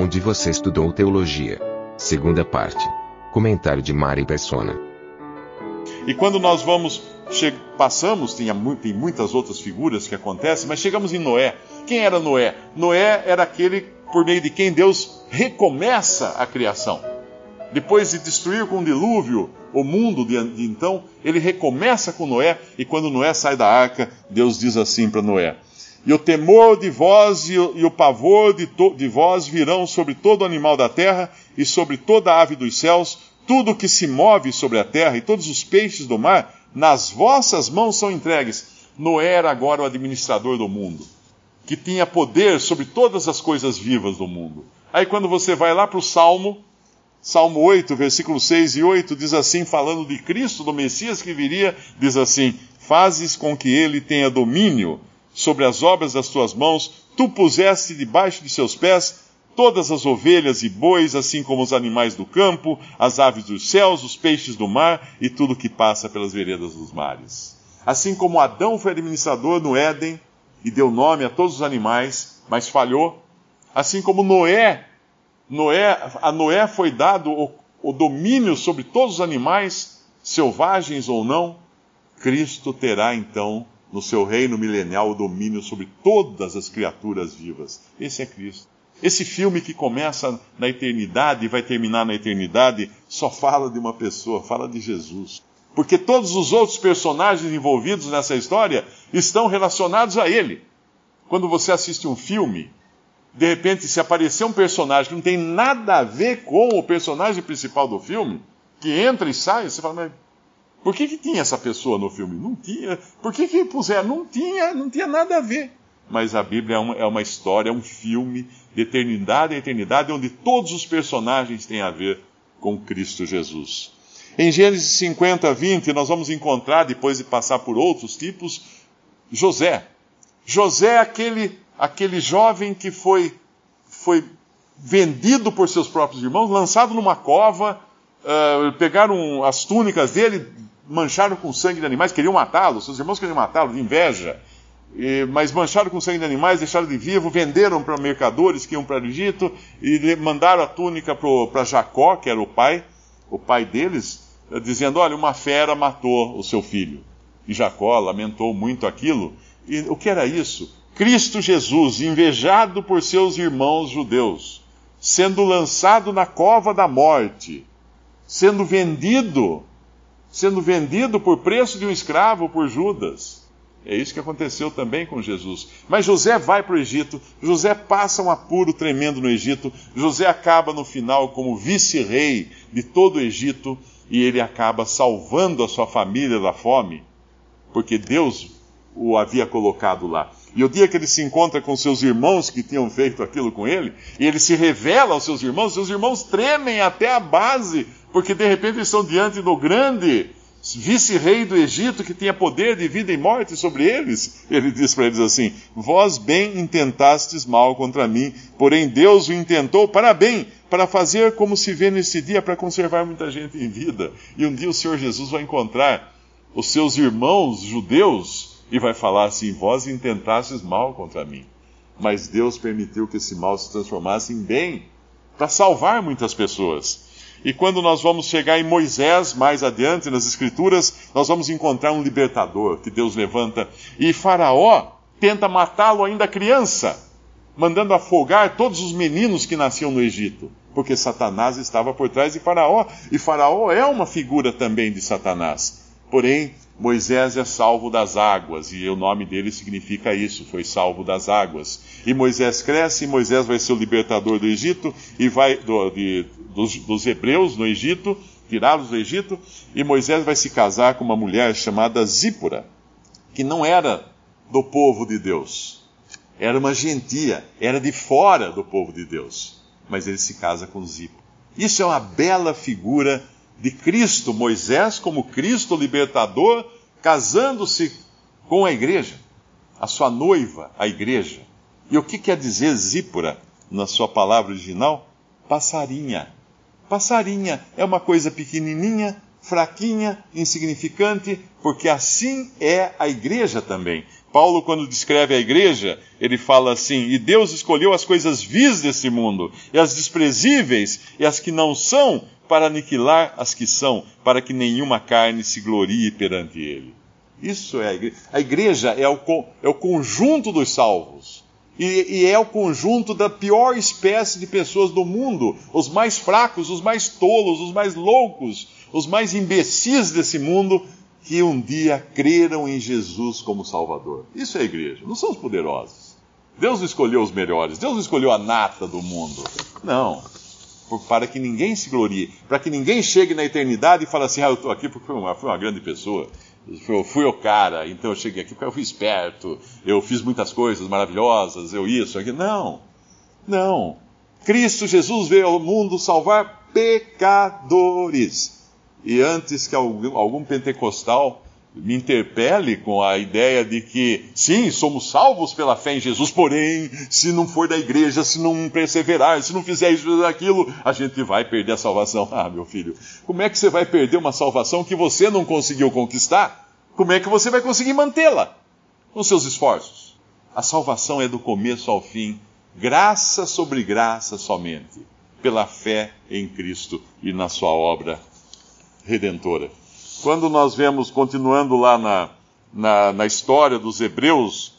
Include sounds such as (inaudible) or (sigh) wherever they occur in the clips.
Onde você estudou teologia? Segunda parte. Comentário de Mari Persona. E quando nós vamos, passamos, tem, tem muitas outras figuras que acontecem, mas chegamos em Noé. Quem era Noé? Noé era aquele por meio de quem Deus recomeça a criação. Depois de destruir com o dilúvio o mundo de, de então, ele recomeça com Noé, e quando Noé sai da arca, Deus diz assim para Noé: E o temor de vós e o, e o pavor de, to- de vós virão sobre todo animal da terra e sobre toda ave dos céus, tudo que se move sobre a terra e todos os peixes do mar, nas vossas mãos são entregues. Noé era agora o administrador do mundo, que tinha poder sobre todas as coisas vivas do mundo. Aí quando você vai lá para o Salmo, Salmo 8, versículos 6 e 8, diz assim, falando de Cristo, do Messias que viria, diz assim: Fazes com que ele tenha domínio sobre as obras das tuas mãos, tu puseste debaixo de seus pés todas as ovelhas e bois, assim como os animais do campo, as aves dos céus, os peixes do mar e tudo que passa pelas veredas dos mares. Assim como Adão foi administrador no Éden e deu nome a todos os animais, mas falhou, assim como Noé Noé, a Noé foi dado o, o domínio sobre todos os animais, selvagens ou não. Cristo terá então, no seu reino milenial, o domínio sobre todas as criaturas vivas. Esse é Cristo. Esse filme que começa na eternidade e vai terminar na eternidade só fala de uma pessoa, fala de Jesus. Porque todos os outros personagens envolvidos nessa história estão relacionados a ele. Quando você assiste um filme, de repente, se aparecer um personagem que não tem nada a ver com o personagem principal do filme, que entra e sai, você fala, mas por que, que tinha essa pessoa no filme? Não tinha. Por que, que puseram? Não tinha, não tinha nada a ver. Mas a Bíblia é uma, é uma história, é um filme de eternidade em eternidade, onde todos os personagens têm a ver com Cristo Jesus. Em Gênesis 50, 20, nós vamos encontrar, depois de passar por outros tipos, José. José é aquele, aquele jovem que foi, foi vendido por seus próprios irmãos, lançado numa cova, uh, pegaram as túnicas dele, mancharam com sangue de animais, queriam matá-lo, seus irmãos queriam matá-lo, de inveja. E, mas mancharam com sangue de animais, deixaram de vivo, venderam para mercadores que iam para o Egito e mandaram a túnica para Jacó, que era o pai, o pai deles, dizendo: Olha, uma fera matou o seu filho. E Jacó lamentou muito aquilo. E o que era isso? Cristo Jesus, invejado por seus irmãos judeus, sendo lançado na cova da morte, sendo vendido, sendo vendido por preço de um escravo por Judas. É isso que aconteceu também com Jesus. Mas José vai para o Egito, José passa um apuro tremendo no Egito, José acaba no final como vice-rei de todo o Egito e ele acaba salvando a sua família da fome, porque Deus o havia colocado lá. E o dia que ele se encontra com seus irmãos que tinham feito aquilo com ele, e ele se revela aos seus irmãos, seus irmãos tremem até a base, porque de repente estão diante do grande vice-rei do Egito que tinha poder de vida e morte sobre eles. Ele diz para eles assim: Vós bem intentastes mal contra mim, porém Deus o intentou para bem, para fazer como se vê nesse dia, para conservar muita gente em vida. E um dia o Senhor Jesus vai encontrar os seus irmãos judeus e vai falar assim: Vós intentastes mal contra mim, mas Deus permitiu que esse mal se transformasse em bem, para salvar muitas pessoas. E quando nós vamos chegar em Moisés, mais adiante nas Escrituras, nós vamos encontrar um libertador que Deus levanta. E Faraó tenta matá-lo ainda criança, mandando afogar todos os meninos que nasciam no Egito, porque Satanás estava por trás de Faraó. E Faraó é uma figura também de Satanás. Porém, Moisés é salvo das águas, e o nome dele significa isso, foi salvo das águas. E Moisés cresce, e Moisés vai ser o libertador do Egito, e vai do, de, dos, dos, hebreus no Egito, tirá-los do Egito, e Moisés vai se casar com uma mulher chamada Zípora, que não era do povo de Deus. era uma gentia, era de fora do povo de Deus. Mas ele se casa com Zipo. Isso é uma bela figura de Cristo, Moisés como Cristo libertador, casando-se com a igreja, a sua noiva, a igreja. E o que quer dizer Zípora na sua palavra original? Passarinha. Passarinha é uma coisa pequenininha, fraquinha, insignificante, porque assim é a igreja também. Paulo, quando descreve a igreja, ele fala assim: E Deus escolheu as coisas vis desse mundo, e as desprezíveis, e as que não são, para aniquilar as que são, para que nenhuma carne se glorie perante ele. Isso é a igreja. A igreja é o, é o conjunto dos salvos. E, e, é o conjunto da pior espécie de pessoas do mundo, os mais fracos, os mais tolos, os mais loucos, os mais imbecis desse mundo, que um dia creram em Jesus como Salvador. Isso é a igreja, não são os poderosos. Deus escolheu os melhores, Deus escolheu a nata do mundo. Não. Para que ninguém se glorie, para que ninguém chegue na eternidade e fale assim: ah, eu estou aqui porque fui uma, fui uma grande pessoa. Eu fui o cara, então eu cheguei aqui porque eu fui esperto, eu fiz muitas coisas maravilhosas, eu isso, aqui. Não, não. Cristo Jesus veio ao mundo salvar pecadores e antes que algum, algum pentecostal me interpele com a ideia de que, sim, somos salvos pela fé em Jesus, porém, se não for da igreja, se não perseverar, se não fizer isso, aquilo, a gente vai perder a salvação. (laughs) Ah, meu filho, como é que você vai perder uma salvação que você não conseguiu conquistar? Como é que você vai conseguir mantê-la? Com seus esforços. A salvação é do começo ao fim, graça sobre graça somente, pela fé em Cristo e na sua obra redentora. Quando nós vemos, continuando lá na, na, na história dos hebreus,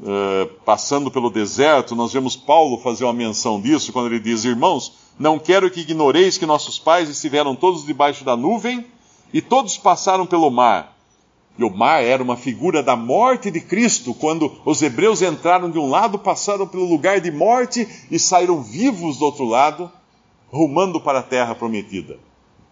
uh, passando pelo deserto, nós vemos Paulo fazer uma menção disso, quando ele diz: Irmãos, não quero que ignoreis que nossos pais estiveram todos debaixo da nuvem e todos passaram pelo mar. E o mar era uma figura da morte de Cristo. Quando os hebreus entraram de um lado, passaram pelo lugar de morte e saíram vivos do outro lado, rumando para a terra prometida.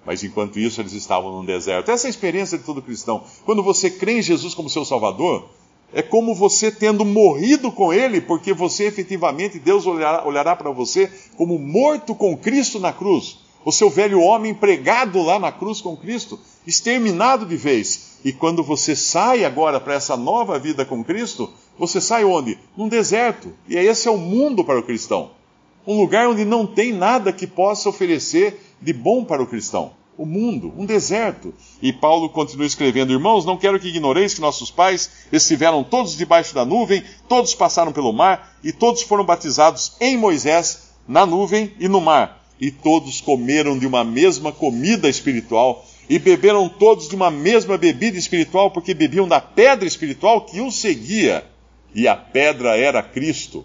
Mas enquanto isso, eles estavam num deserto. Essa é a experiência de todo cristão. Quando você crê em Jesus como seu Salvador, é como você tendo morrido com Ele, porque você efetivamente, Deus olhará, olhará para você como morto com Cristo na cruz. O seu velho homem pregado lá na cruz com Cristo, exterminado de vez. E quando você sai agora para essa nova vida com Cristo, você sai onde? Num deserto. E esse é o mundo para o cristão. Um lugar onde não tem nada que possa oferecer de bom para o cristão. O mundo, um deserto. E Paulo continua escrevendo: Irmãos, não quero que ignoreis que nossos pais estiveram todos debaixo da nuvem, todos passaram pelo mar, e todos foram batizados em Moisés, na nuvem e no mar. E todos comeram de uma mesma comida espiritual, e beberam todos de uma mesma bebida espiritual, porque bebiam da pedra espiritual que os seguia. E a pedra era Cristo.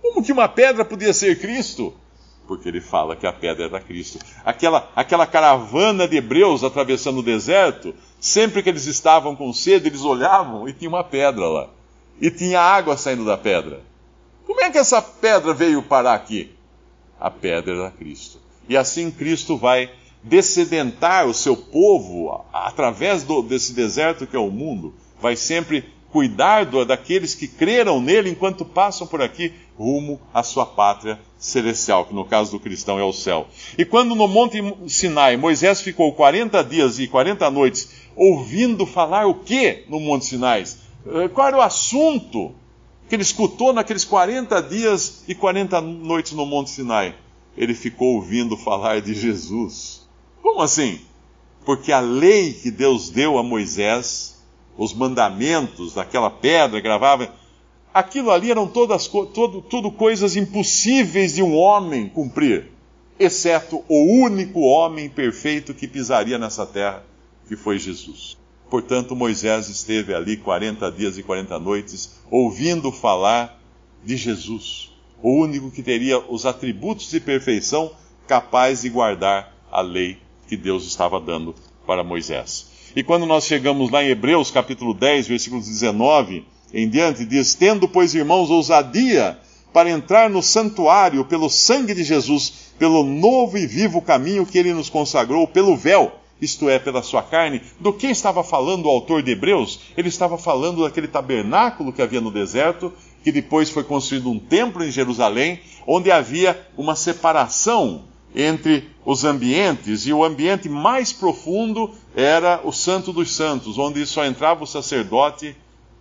Como que uma pedra podia ser Cristo? Porque ele fala que a pedra era Cristo. Aquela, aquela caravana de hebreus atravessando o deserto, sempre que eles estavam com sede, eles olhavam e tinha uma pedra lá. E tinha água saindo da pedra. Como é que essa pedra veio parar aqui? A pedra era Cristo. E assim Cristo vai descedentar o seu povo através do, desse deserto que é o mundo. Vai sempre cuidar daqueles que creram nele enquanto passam por aqui rumo à sua pátria celestial, que no caso do cristão é o céu. E quando no Monte Sinai Moisés ficou 40 dias e 40 noites ouvindo falar o que no Monte Sinai? Eh, qual era o assunto que ele escutou naqueles 40 dias e 40 noites no Monte Sinai? Ele ficou ouvindo falar de Jesus. Como assim? Porque a lei que Deus deu a Moisés, os mandamentos daquela pedra gravava aquilo ali eram todas todo, tudo coisas impossíveis de um homem cumprir, exceto o único homem perfeito que pisaria nessa terra, que foi Jesus. Portanto, Moisés esteve ali 40 dias e 40 noites ouvindo falar de Jesus, o único que teria os atributos de perfeição capaz de guardar a lei que Deus estava dando para Moisés. E quando nós chegamos lá em Hebreus capítulo 10, versículo 19, em diante, diz: Tendo, pois, irmãos, ousadia para entrar no santuário pelo sangue de Jesus, pelo novo e vivo caminho que ele nos consagrou, pelo véu, isto é, pela sua carne. Do que estava falando o autor de Hebreus? Ele estava falando daquele tabernáculo que havia no deserto que depois foi construído um templo em Jerusalém, onde havia uma separação entre os ambientes, e o ambiente mais profundo era o Santo dos Santos, onde só entrava o sacerdote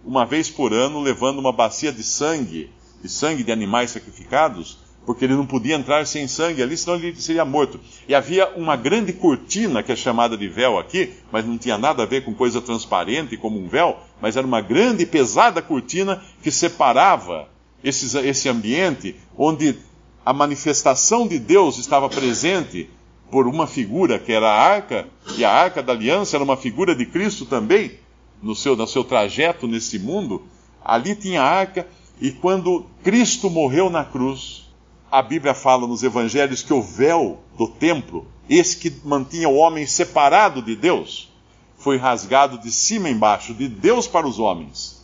uma vez por ano, levando uma bacia de sangue, de sangue de animais sacrificados, porque ele não podia entrar sem sangue ali, senão ele seria morto. E havia uma grande cortina, que é chamada de véu aqui, mas não tinha nada a ver com coisa transparente como um véu, mas era uma grande e pesada cortina que separava esse, esse ambiente onde a manifestação de Deus estava presente por uma figura que era a arca, e a arca da aliança era uma figura de Cristo também, no seu, no seu trajeto nesse mundo. Ali tinha a arca, e quando Cristo morreu na cruz, a Bíblia fala nos evangelhos que o véu do templo, esse que mantinha o homem separado de Deus, foi rasgado de cima embaixo, de Deus para os homens.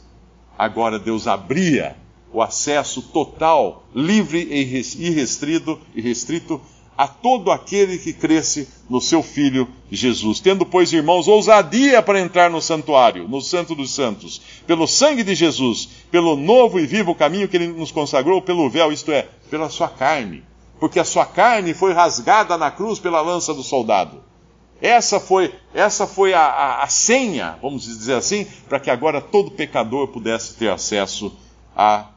Agora Deus abria o acesso total, livre e irrestrito, irrestrito a todo aquele que cresce no seu Filho Jesus. Tendo, pois, irmãos, ousadia para entrar no santuário, no Santo dos Santos, pelo sangue de Jesus, pelo novo e vivo caminho que ele nos consagrou, pelo véu, isto é, pela sua carne. Porque a sua carne foi rasgada na cruz pela lança do soldado. Essa foi, essa foi a, a, a senha, vamos dizer assim, para que agora todo pecador pudesse ter acesso a,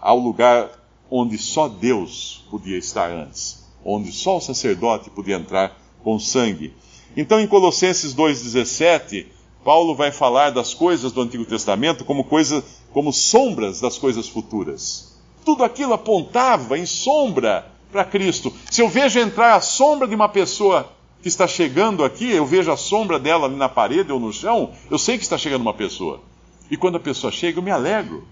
ao lugar onde só Deus podia estar antes onde só o sacerdote podia entrar com sangue. Então, em Colossenses 2,17, Paulo vai falar das coisas do Antigo Testamento como coisas, como sombras das coisas futuras. Tudo aquilo apontava em sombra para Cristo. Se eu vejo entrar a sombra de uma pessoa que está chegando aqui, eu vejo a sombra dela ali na parede ou no chão, eu sei que está chegando uma pessoa. E quando a pessoa chega, eu me alegro,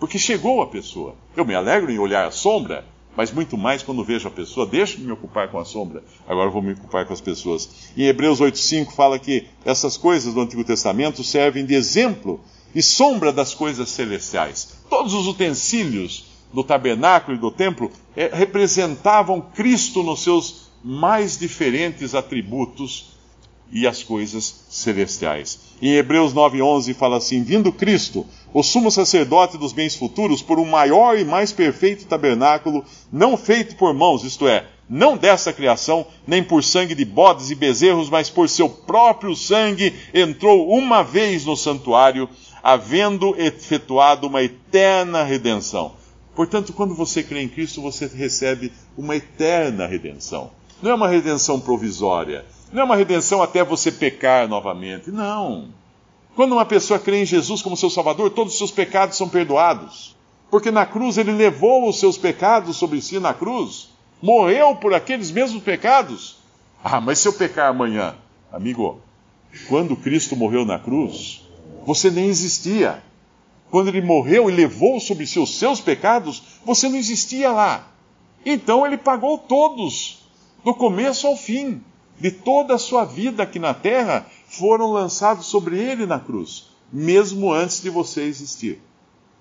porque chegou a pessoa. Eu me alegro em olhar a sombra, mas muito mais quando vejo a pessoa. Deixa de me ocupar com a sombra, agora vou me ocupar com as pessoas. Em Hebreus 8,5 fala que essas coisas do Antigo Testamento servem de exemplo e sombra das coisas celestiais. Todos os utensílios do tabernáculo e do templo é, representavam Cristo nos seus mais diferentes atributos e as coisas celestiais. Em Hebreus 9:11 fala assim: Vindo Cristo, o sumo sacerdote dos bens futuros, por um maior e mais perfeito tabernáculo, não feito por mãos, isto é, não dessa criação, nem por sangue de bodes e bezerros, mas por seu próprio sangue, entrou uma vez no santuário, havendo efetuado uma eterna redenção. Portanto, quando você crê em Cristo, você recebe uma eterna redenção. Não é uma redenção provisória não é uma redenção até você pecar novamente. Não. Quando uma pessoa crê em Jesus como seu Salvador, todos os seus pecados são perdoados. Porque na cruz ele levou os seus pecados sobre si na cruz. Morreu por aqueles mesmos pecados. Ah, mas se eu pecar amanhã, amigo, quando Cristo morreu na cruz, você nem existia. Quando ele morreu e levou sobre si os seus pecados, você não existia lá. Então ele pagou todos, do começo ao fim de toda a sua vida aqui na terra foram lançados sobre ele na cruz, mesmo antes de você existir.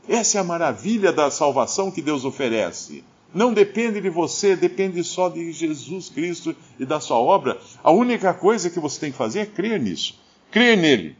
Essa é a maravilha da salvação que Deus oferece. Não depende de você, depende só de Jesus Cristo e da sua obra. A única coisa que você tem que fazer é crer nisso. Crer nele.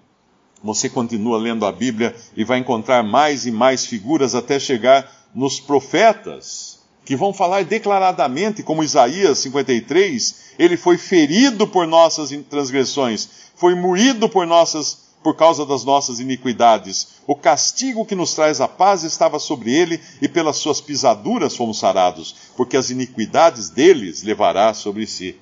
Você continua lendo a Bíblia e vai encontrar mais e mais figuras até chegar nos profetas que vão falar declaradamente, como Isaías 53, ele foi ferido por nossas transgressões, foi moído por nossas por causa das nossas iniquidades. O castigo que nos traz a paz estava sobre ele, e pelas suas pisaduras fomos sarados, porque as iniquidades deles levará sobre si.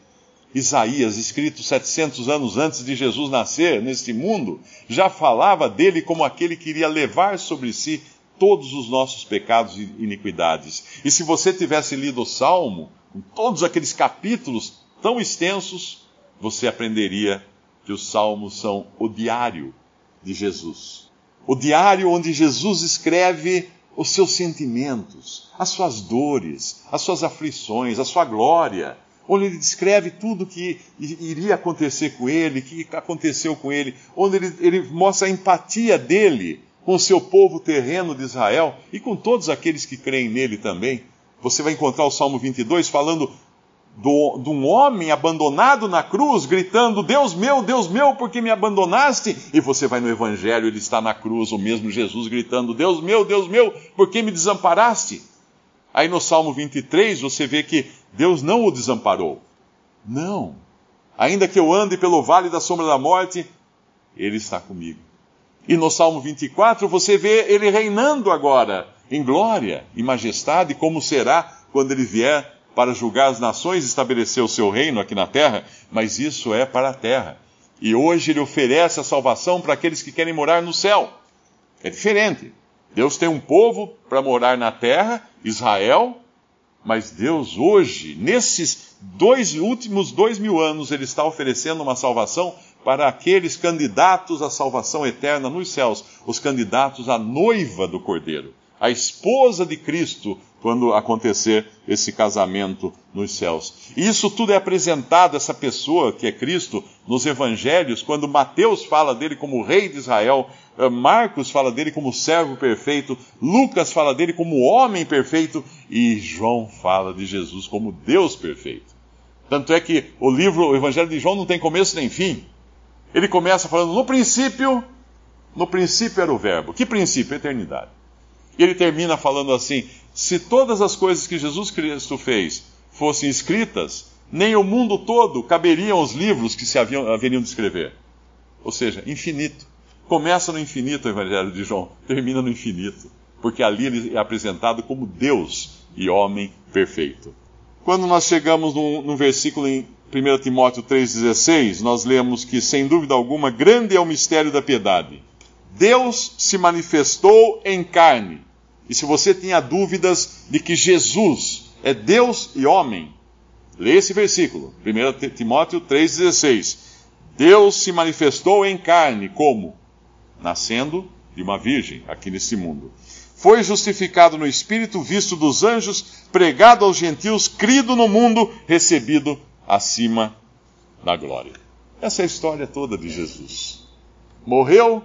Isaías, escrito 700 anos antes de Jesus nascer neste mundo, já falava dele como aquele que iria levar sobre si todos os nossos pecados e iniquidades. E se você tivesse lido o Salmo, com todos aqueles capítulos tão extensos, você aprenderia que os salmos são o diário de Jesus. O diário onde Jesus escreve os seus sentimentos, as suas dores, as suas aflições, a sua glória, onde ele descreve tudo que iria acontecer com ele, que aconteceu com ele, onde ele, ele mostra a empatia dele com seu povo terreno de Israel e com todos aqueles que creem nele também. Você vai encontrar o Salmo 22 falando do, de um homem abandonado na cruz, gritando: Deus meu, Deus meu, por que me abandonaste? E você vai no Evangelho, ele está na cruz, o mesmo Jesus gritando: Deus meu, Deus meu, por que me desamparaste? Aí no Salmo 23 você vê que Deus não o desamparou. Não. Ainda que eu ande pelo vale da sombra da morte, ele está comigo. E no Salmo 24 você vê ele reinando agora em glória e majestade, como será quando ele vier para julgar as nações e estabelecer o seu reino aqui na terra, mas isso é para a terra. E hoje ele oferece a salvação para aqueles que querem morar no céu. É diferente. Deus tem um povo para morar na terra, Israel, mas Deus hoje, nesses dois últimos dois mil anos, ele está oferecendo uma salvação para aqueles candidatos à salvação eterna nos céus, os candidatos à noiva do Cordeiro, a esposa de Cristo, quando acontecer esse casamento nos céus. E isso tudo é apresentado, essa pessoa que é Cristo, nos evangelhos, quando Mateus fala dele como rei de Israel, eh, Marcos fala dele como servo perfeito, Lucas fala dele como homem perfeito e João fala de Jesus como Deus perfeito. Tanto é que o livro, o Evangelho de João não tem começo nem fim. Ele começa falando no princípio, no princípio era o verbo. Que princípio? Eternidade. E ele termina falando assim: se todas as coisas que Jesus Cristo fez fossem escritas, nem o mundo todo caberiam os livros que se haviam, haveriam de escrever. Ou seja, infinito. Começa no infinito o Evangelho de João, termina no infinito. Porque ali ele é apresentado como Deus e homem perfeito. Quando nós chegamos no, no versículo em 1 Timóteo 3,16, nós lemos que, sem dúvida alguma, grande é o mistério da piedade. Deus se manifestou em carne e se você tinha dúvidas de que Jesus é Deus e homem, lê esse versículo, 1 Timóteo 3,16. Deus se manifestou em carne, como? Nascendo de uma virgem aqui nesse mundo. Foi justificado no Espírito, visto dos anjos, pregado aos gentios, crido no mundo, recebido acima da glória. Essa é a história toda de Jesus. Morreu,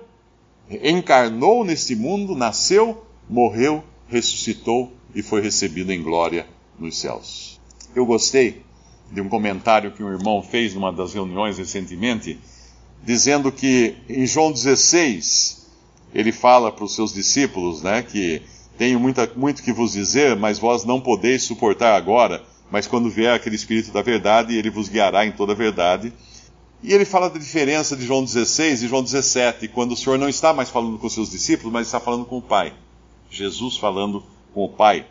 encarnou neste mundo, nasceu, morreu, ressuscitou e foi recebido em glória nos céus. Eu gostei de um comentário que um irmão fez numa das reuniões recentemente, dizendo que em João 16 ele fala para os seus discípulos, né, que tenho muita, muito que vos dizer, mas vós não podeis suportar agora, mas quando vier aquele Espírito da verdade, ele vos guiará em toda a verdade. E ele fala da diferença de João 16 e João 17, quando o Senhor não está mais falando com seus discípulos, mas está falando com o Pai. Jesus falando com o Pai.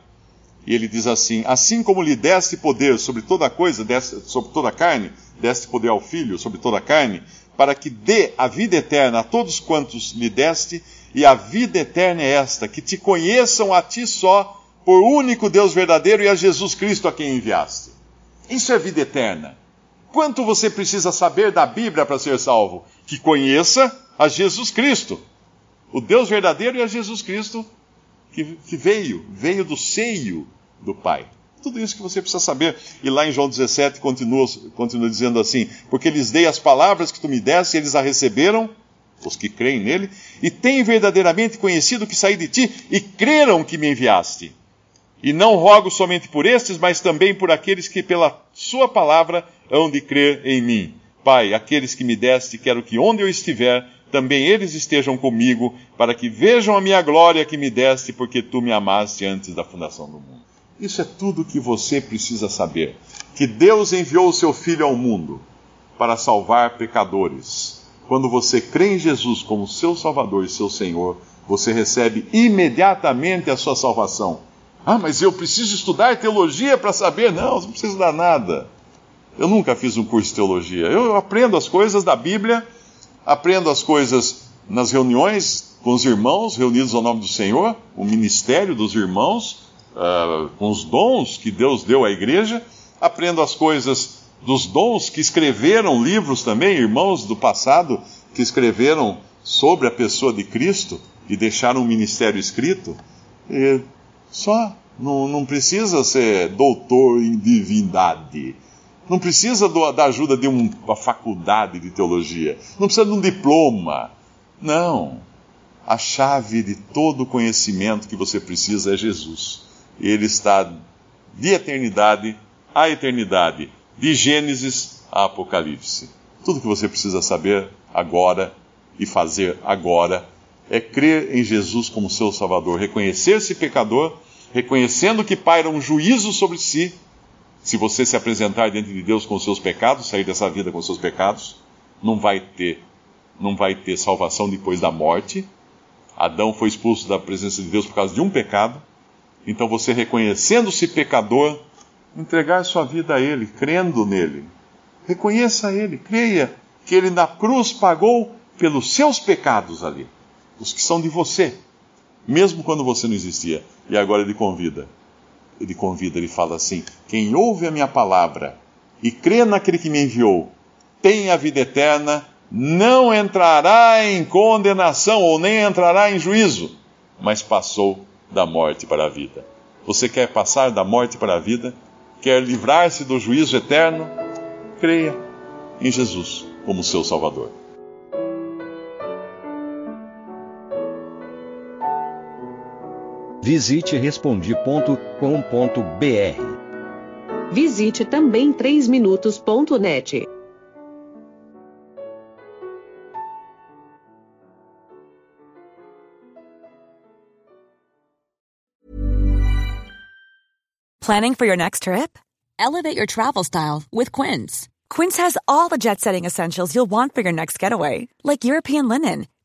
E ele diz assim: Assim como lhe deste poder sobre toda coisa, sobre toda a carne, deste poder ao Filho sobre toda a carne, para que dê a vida eterna a todos quantos lhe deste, e a vida eterna é esta, que te conheçam a ti só, por único Deus verdadeiro e a Jesus Cristo a quem enviaste. Isso é vida eterna. Quanto você precisa saber da Bíblia para ser salvo? Que conheça a Jesus Cristo, o Deus verdadeiro e a Jesus Cristo que, que veio, veio do seio do Pai. Tudo isso que você precisa saber. E lá em João 17 continua, continua dizendo assim: Porque lhes dei as palavras que tu me deste, e eles a receberam, os que creem nele, e têm verdadeiramente conhecido que saí de ti, e creram que me enviaste. E não rogo somente por estes, mas também por aqueles que pela sua palavra hão de crer em mim. Pai, aqueles que me deste, quero que onde eu estiver, também eles estejam comigo, para que vejam a minha glória que me deste, porque tu me amaste antes da fundação do mundo. Isso é tudo que você precisa saber. Que Deus enviou o seu Filho ao mundo para salvar pecadores. Quando você crê em Jesus como seu Salvador e seu Senhor, você recebe imediatamente a sua salvação. Ah, mas eu preciso estudar teologia para saber? Não, você não precisa dar nada. Eu nunca fiz um curso de teologia. Eu aprendo as coisas da Bíblia aprendo as coisas nas reuniões com os irmãos reunidos ao nome do Senhor, o ministério dos irmãos, uh, com os dons que Deus deu à igreja, aprendo as coisas dos dons que escreveram livros também, irmãos do passado que escreveram sobre a pessoa de Cristo e deixaram um ministério escrito. E só, não, não precisa ser doutor em divindade não precisa do, da ajuda de uma faculdade de teologia. Não precisa de um diploma. Não. A chave de todo conhecimento que você precisa é Jesus. Ele está de eternidade a eternidade, de Gênesis a Apocalipse. Tudo que você precisa saber agora e fazer agora é crer em Jesus como seu Salvador, reconhecer-se pecador, reconhecendo que paira um juízo sobre si, se você se apresentar diante de Deus com os seus pecados, sair dessa vida com os seus pecados, não vai ter, não vai ter salvação depois da morte. Adão foi expulso da presença de Deus por causa de um pecado. Então você reconhecendo-se pecador, entregar sua vida a Ele, crendo nele. Reconheça Ele, creia que Ele na cruz pagou pelos seus pecados ali, os que são de você, mesmo quando você não existia. E agora Ele convida. Ele convida, ele fala assim: Quem ouve a minha palavra e crê naquele que me enviou, tem a vida eterna, não entrará em condenação ou nem entrará em juízo, mas passou da morte para a vida. Você quer passar da morte para a vida? Quer livrar-se do juízo eterno? Creia em Jesus como seu Salvador. Visite respondi.com.br. Visite também 3minutos.net. Planning for your next trip? Elevate your travel style with Quince. Quince has all the jet setting essentials you'll want for your next getaway, like European linen,